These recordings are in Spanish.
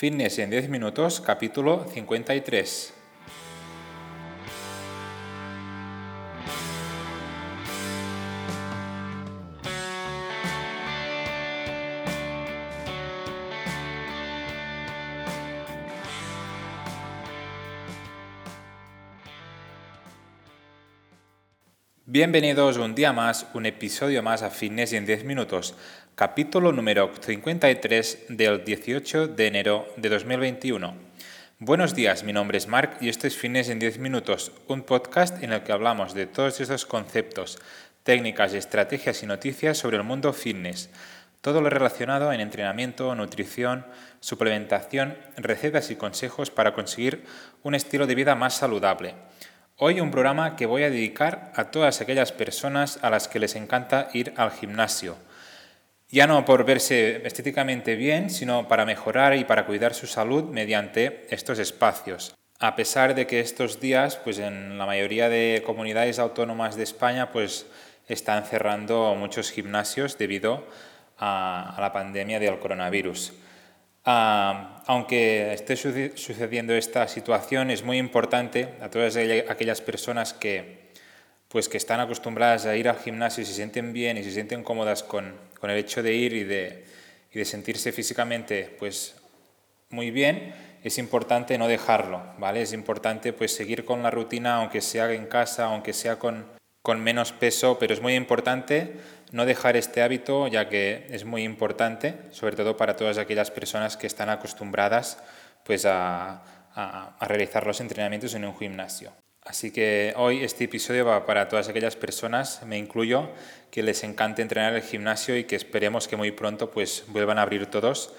Fitness en 10 minutos, capítulo 53. Bienvenidos un día más, un episodio más a Fitness en 10 minutos, capítulo número 53 del 18 de enero de 2021. Buenos días, mi nombre es Mark y esto es Fitness en 10 minutos, un podcast en el que hablamos de todos estos conceptos, técnicas, estrategias y noticias sobre el mundo fitness. Todo lo relacionado en entrenamiento, nutrición, suplementación, recetas y consejos para conseguir un estilo de vida más saludable. Hoy un programa que voy a dedicar a todas aquellas personas a las que les encanta ir al gimnasio. Ya no por verse estéticamente bien, sino para mejorar y para cuidar su salud mediante estos espacios. A pesar de que estos días, pues en la mayoría de comunidades autónomas de España, pues están cerrando muchos gimnasios debido a, la pandemia del coronavirus. Aunque esté sucediendo esta situación, es muy importante a todas aquellas personas que, pues, que están acostumbradas a ir al gimnasio y se sienten bien y se sienten cómodas con, con el hecho de ir y de, y de, sentirse físicamente pues, muy bien, es importante no dejarlo, ¿vale? Es importante pues, seguir con la rutina, aunque sea en casa, aunque sea con, con menos peso, pero es muy importante no dejar este hábito ya que es muy importante, sobre todo para todas aquellas personas que están acostumbradas pues, a, realizar los entrenamientos en un gimnasio. Así que hoy este episodio va para todas aquellas personas, me incluyo, que les encante entrenar el gimnasio y que esperemos que muy pronto pues vuelvan a abrir todos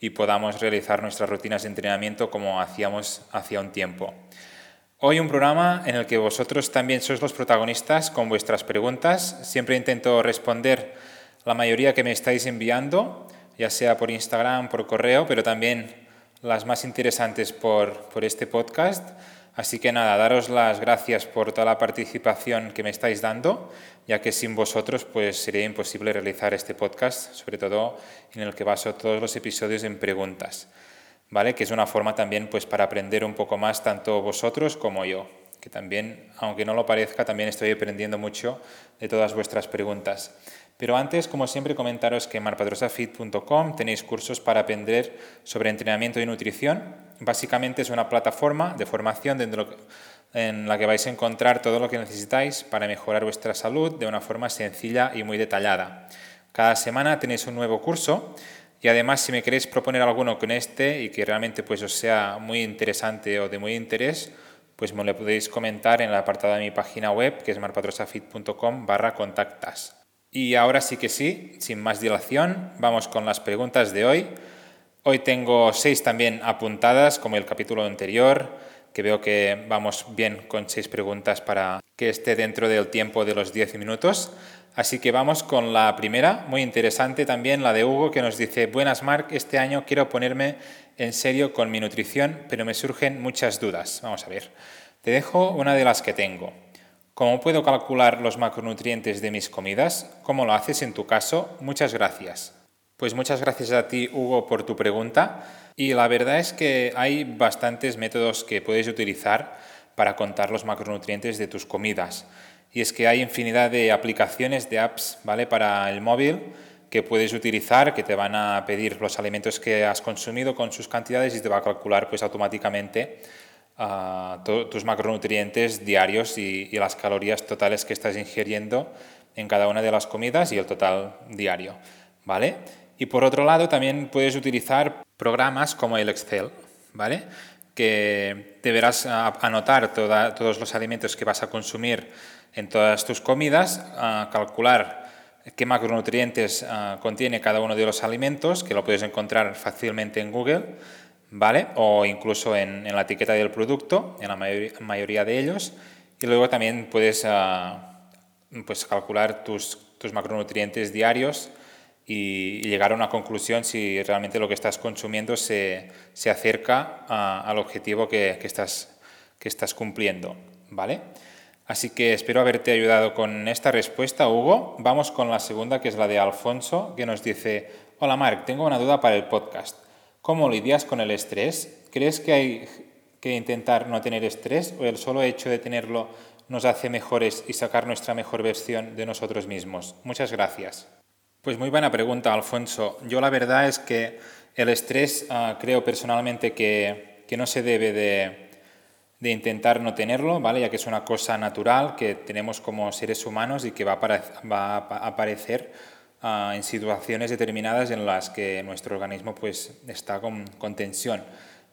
y podamos realizar nuestras rutinas de entrenamiento como hacíamos hacía un tiempo. Hoy un programa en el que vosotros también sois los protagonistas con vuestras preguntas. Siempre intento responder la mayoría que me estáis enviando, ya sea por Instagram, por correo, pero también las más interesantes por, por este podcast. Así que nada, daros las gracias por toda la participación que me estáis dando, ya que sin vosotros pues sería imposible realizar este podcast, sobre todo en el que baso todos los episodios en preguntas. ¿Vale? Que es una forma también pues para aprender un poco más tanto vosotros como yo, que también, aunque no lo parezca, también estoy aprendiendo mucho de todas vuestras preguntas. Pero antes, como siempre, comentaros que en marpadrosafit.com tenéis cursos para aprender sobre entrenamiento y nutrición. Básicamente es una plataforma de formación en la que vais a encontrar todo lo que necesitáis para mejorar vuestra salud de una forma sencilla y muy detallada. Cada semana tenéis un nuevo curso y además, si me queréis proponer alguno con este y que realmente pues, os sea muy interesante o de muy interés, pues me lo podéis comentar en el apartado de mi página web, que es marpatrosafit.com barra contactas. Y ahora sí que sí, sin más dilación, vamos con las preguntas de hoy. Hoy tengo seis también apuntadas, como el capítulo anterior, que veo que vamos bien con seis preguntas para que esté dentro del tiempo de los diez minutos. Así que vamos con la primera, muy interesante también, la de Hugo, que nos dice, buenas Marc, este año quiero ponerme en serio con mi nutrición, pero me surgen muchas dudas. Vamos a ver. Te dejo una de las que tengo. ¿Cómo puedo calcular los macronutrientes de mis comidas? ¿Cómo lo haces en tu caso? Muchas gracias. Pues muchas gracias a ti, Hugo, por tu pregunta. Y la verdad es que hay bastantes métodos que puedes utilizar para contar los macronutrientes de tus comidas y es que hay infinidad de aplicaciones, de apps ¿vale? para el móvil que puedes utilizar, que te van a pedir los alimentos que has consumido con sus cantidades y te va a calcular pues, automáticamente ah, tus macronutrientes diarios y, y, las calorías totales que estás ingiriendo en cada una de las comidas y el total diario. ¿vale? Y por otro lado, también puedes utilizar programas como el Excel, ¿vale? que deberás anotar todos los alimentos que vas a consumir en todas tus comidas, calcular qué macronutrientes ah, contiene cada uno de los alimentos, que lo puedes encontrar fácilmente en Google, ¿vale? O incluso en, la etiqueta del producto, en la mayoría, de ellos. Y luego también puedes ah, pues calcular tus, tus macronutrientes diarios y, llegar a una conclusión si realmente lo que estás consumiendo se, se acerca al objetivo que, que, estás, que estás cumpliendo, ¿vale? Así que espero haberte ayudado con esta respuesta, Hugo. Vamos con la segunda, que es la de Alfonso, que nos dice, hola Marc, tengo una duda para el podcast. ¿Cómo lidias con el estrés? ¿Crees que hay que intentar no tener estrés o el solo hecho de tenerlo nos hace mejores y sacar nuestra mejor versión de nosotros mismos? Muchas gracias. Pues muy buena pregunta, Alfonso. Yo la verdad es que el estrés ah, creo personalmente que, que, no se debe de, de, intentar no tenerlo, ¿vale? ya que es una cosa natural que tenemos como seres humanos y que va a, va a aparecer uh, en situaciones determinadas en las que nuestro organismo pues, está con, con tensión.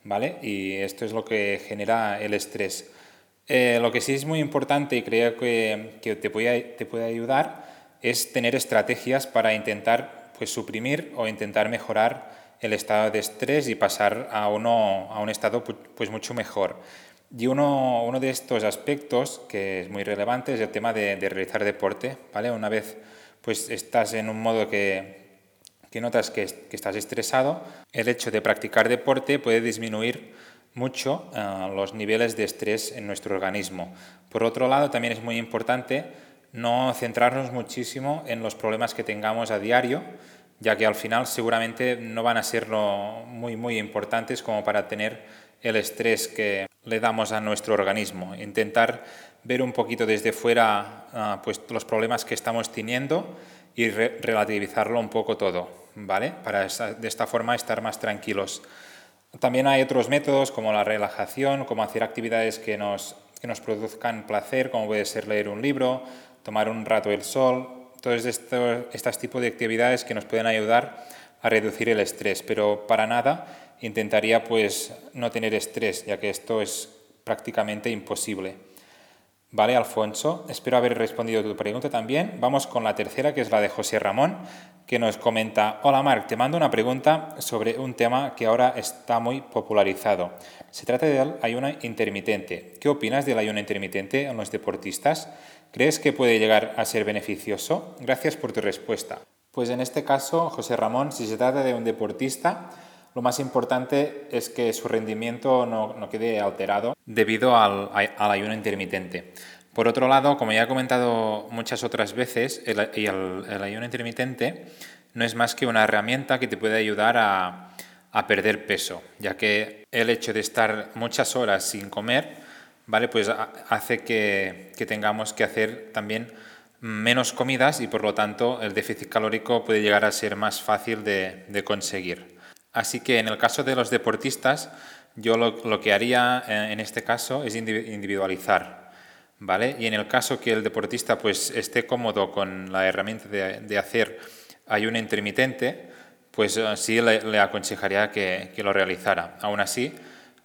¿vale? Y esto es lo que genera el estrés. Eh, lo que sí es muy importante y creo que, que te, puede, te puede ayudar es tener estrategias para intentar pues, suprimir o intentar mejorar el estado de estrés y pasar a, uno, a un estado pues, mucho mejor. Y uno, uno, de estos aspectos que es muy relevante es el tema de, realizar deporte. ¿vale? Una vez pues, estás en un modo que, que notas que, que, estás estresado, el hecho de practicar deporte puede disminuir mucho uh, los niveles de estrés en nuestro organismo. Por otro lado, también es muy importante no centrarnos muchísimo en los problemas que tengamos a diario, ya que al final seguramente no van a ser muy, muy importantes como para tener el estrés que le damos a nuestro organismo. Intentar ver un poquito desde fuera uh, pues, los problemas que estamos teniendo y re relativizarlo un poco todo, ¿vale? Para de esta forma estar más tranquilos. También hay otros métodos como la relajación, como hacer actividades que nos, que nos produzcan placer, como puede ser leer un libro, tomar un rato el sol, todos estos, estos tipos de actividades que nos pueden ayudar a reducir el estrés, pero para nada intentaría pues no tener estrés, ya que esto es prácticamente imposible. Vale, Alfonso, espero haber respondido tu pregunta también. Vamos con la tercera, que es la de José Ramón, que nos comenta, hola Marc, te mando una pregunta sobre un tema que ahora está muy popularizado. Se trata del ayuno intermitente. ¿Qué opinas del ayuno intermitente en los deportistas? ¿Crees que puede llegar a ser beneficioso? Gracias por tu respuesta. Pues en este caso, José Ramón, si se trata de un deportista, lo más importante es que su rendimiento no, no quede alterado debido al, al, ayuno intermitente. Por otro lado, como ya he comentado muchas otras veces, el, el, el ayuno intermitente no es más que una herramienta que te puede ayudar a, a perder peso, ya que el hecho de estar muchas horas sin comer ¿vale? Pues hace que, tengamos que hacer también menos comidas y por lo tanto el déficit calórico puede llegar a ser más fácil de, conseguir. Así que en el caso de los deportistas, yo lo, que haría en este caso es individualizar. ¿Vale? Y en el caso que el deportista pues, esté cómodo con la herramienta de, hacer ayuno intermitente, pues eh, sí le, aconsejaría que, que, lo realizara. Aún así,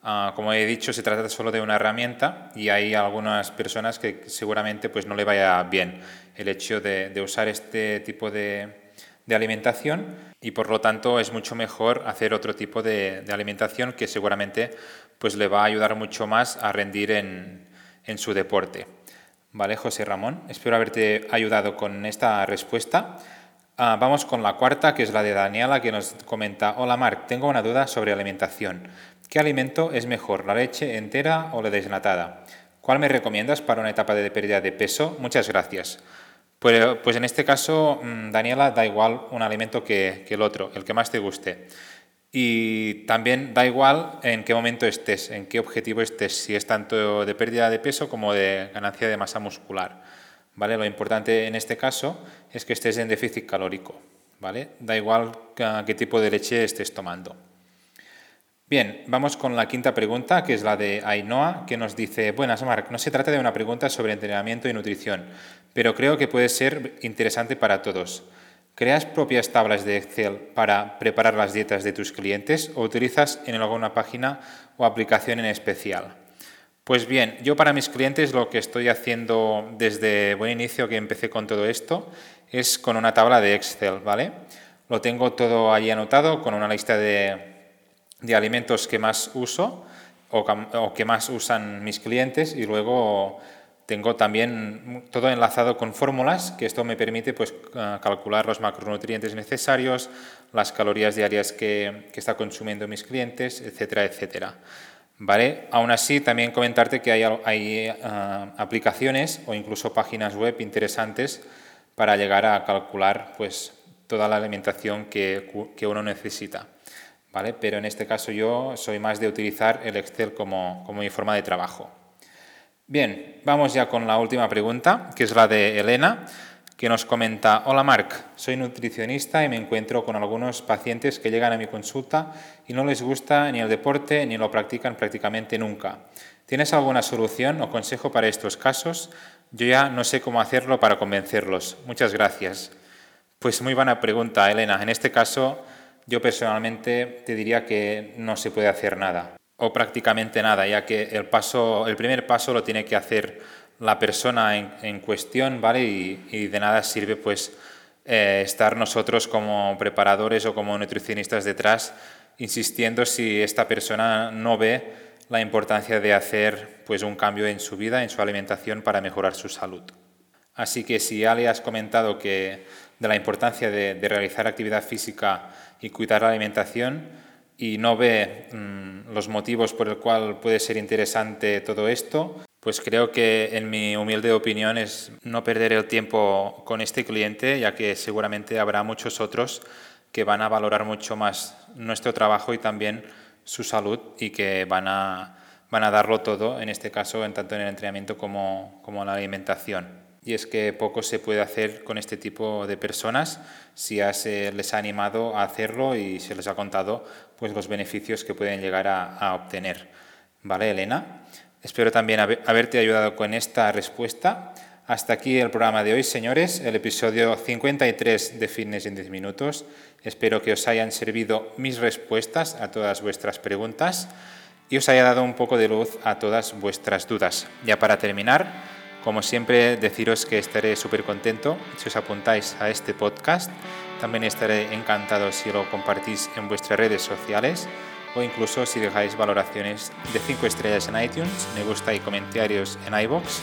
Uh, como he dicho, se trata solo de una herramienta y hay algunas personas que seguramente pues, no le vaya bien el hecho de, de usar este tipo de, de, alimentación y por lo tanto es mucho mejor hacer otro tipo de, de, alimentación que seguramente pues, le va a ayudar mucho más a rendir en, en su deporte. Vale, José Ramón, espero haberte ayudado con esta respuesta. Uh, vamos con la cuarta, que es la de Daniela, que nos comenta, hola Marc, tengo una duda sobre alimentación. ¿Qué alimento es mejor, la leche entera o la desnatada? ¿Cuál me recomiendas para una etapa de pérdida de peso? Muchas gracias. Pues, pues en este caso, mm, Daniela, da igual un alimento que, que el otro, el que más te guste. Y también da igual en qué momento estés, en qué objetivo estés, si es tanto de pérdida de peso como de ganancia de masa muscular. ¿Vale? Lo importante en este caso es que estés en déficit calórico. ¿vale? Da igual qué tipo de leche estés tomando. Bien, vamos con la quinta pregunta, que es la de Ainhoa, que nos dice, buenas Marc, no se trata de una pregunta sobre entrenamiento y nutrición, pero creo que puede ser interesante para todos. ¿Creas propias tablas de Excel para preparar las dietas de tus clientes o utilizas en alguna página o aplicación en especial? Pues bien, yo para mis clientes lo que estoy haciendo desde buen inicio que empecé con todo esto es con una tabla de Excel, ¿vale? Lo tengo todo allí anotado con una lista de de alimentos que más uso o, que más usan mis clientes y luego tengo también todo enlazado con fórmulas, que esto me permite pues, calcular los macronutrientes necesarios, las calorías diarias que, que está consumiendo mis clientes, etcétera, etcétera. ¿Vale? Aún así, también comentarte que hay, hay uh, aplicaciones o incluso páginas web interesantes para llegar a calcular pues, toda la alimentación que, que uno necesita. Pero en este caso yo soy más de utilizar el Excel como, como mi forma de trabajo. Bien, vamos ya con la última pregunta, que es la de Elena, que nos comenta, hola Marc, soy nutricionista y me encuentro con algunos pacientes que llegan a mi consulta y no les gusta ni el deporte ni lo practican prácticamente nunca. ¿Tienes alguna solución o consejo para estos casos? Yo ya no sé cómo hacerlo para convencerlos. Muchas gracias. Pues muy buena pregunta, Elena. En este caso, yo personalmente te diría que no se puede hacer nada o prácticamente nada, ya que el, paso, el primer paso lo tiene que hacer la persona en, cuestión, ¿vale? Y, de nada sirve pues eh, estar nosotros como preparadores o como nutricionistas detrás insistiendo si esta persona no ve la importancia de hacer pues un cambio en su vida, en su alimentación para mejorar su salud. Así que si ya le has comentado que de la importancia de realizar actividad física y cuidar la alimentación, y no ve mm, los motivos por el cual puede ser interesante todo esto, pues creo que en mi humilde opinión es no perder el tiempo con este cliente, ya que seguramente habrá muchos otros que van a valorar mucho más nuestro trabajo y también su salud y que van a, van a darlo todo, en este caso, en tanto en el entrenamiento como, como en la alimentación y es que poco se puede hacer con este tipo de personas si se les ha animado a hacerlo y se les ha contado pues, los beneficios que pueden llegar a, obtener. ¿Vale, Elena? Espero también haberte ayudado con esta respuesta. Hasta aquí el programa de hoy, señores, el episodio 53 de Fitness en 10 minutos. Espero que os hayan servido mis respuestas a todas vuestras preguntas y os haya dado un poco de luz a todas vuestras dudas. Ya para terminar, como siempre, deciros que estaré súper contento si os apuntáis a este podcast. También estaré encantado si lo compartís en vuestras redes sociales o incluso si dejáis valoraciones de 5 estrellas en iTunes, me gusta y comentarios en iBox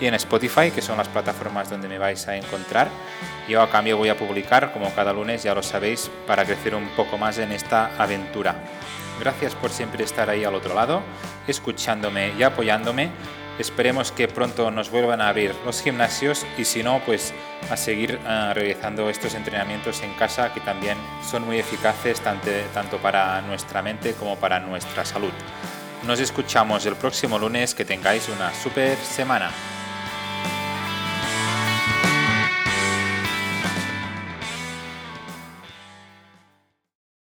y en Spotify, que son las plataformas donde me vais a encontrar. Yo a cambio voy a publicar, como cada lunes, ya lo sabéis, para crecer un poco más en esta aventura. Gracias por siempre estar ahí al otro lado, escuchándome y apoyándome Esperemos que pronto nos vuelvan a abrir los gimnasios y si no, pues a seguir ah, realizando estos entrenamientos en casa que también son muy eficaces tanto, tanto para nuestra mente como para nuestra salud. Nos escuchamos el próximo lunes, que tengáis una super semana.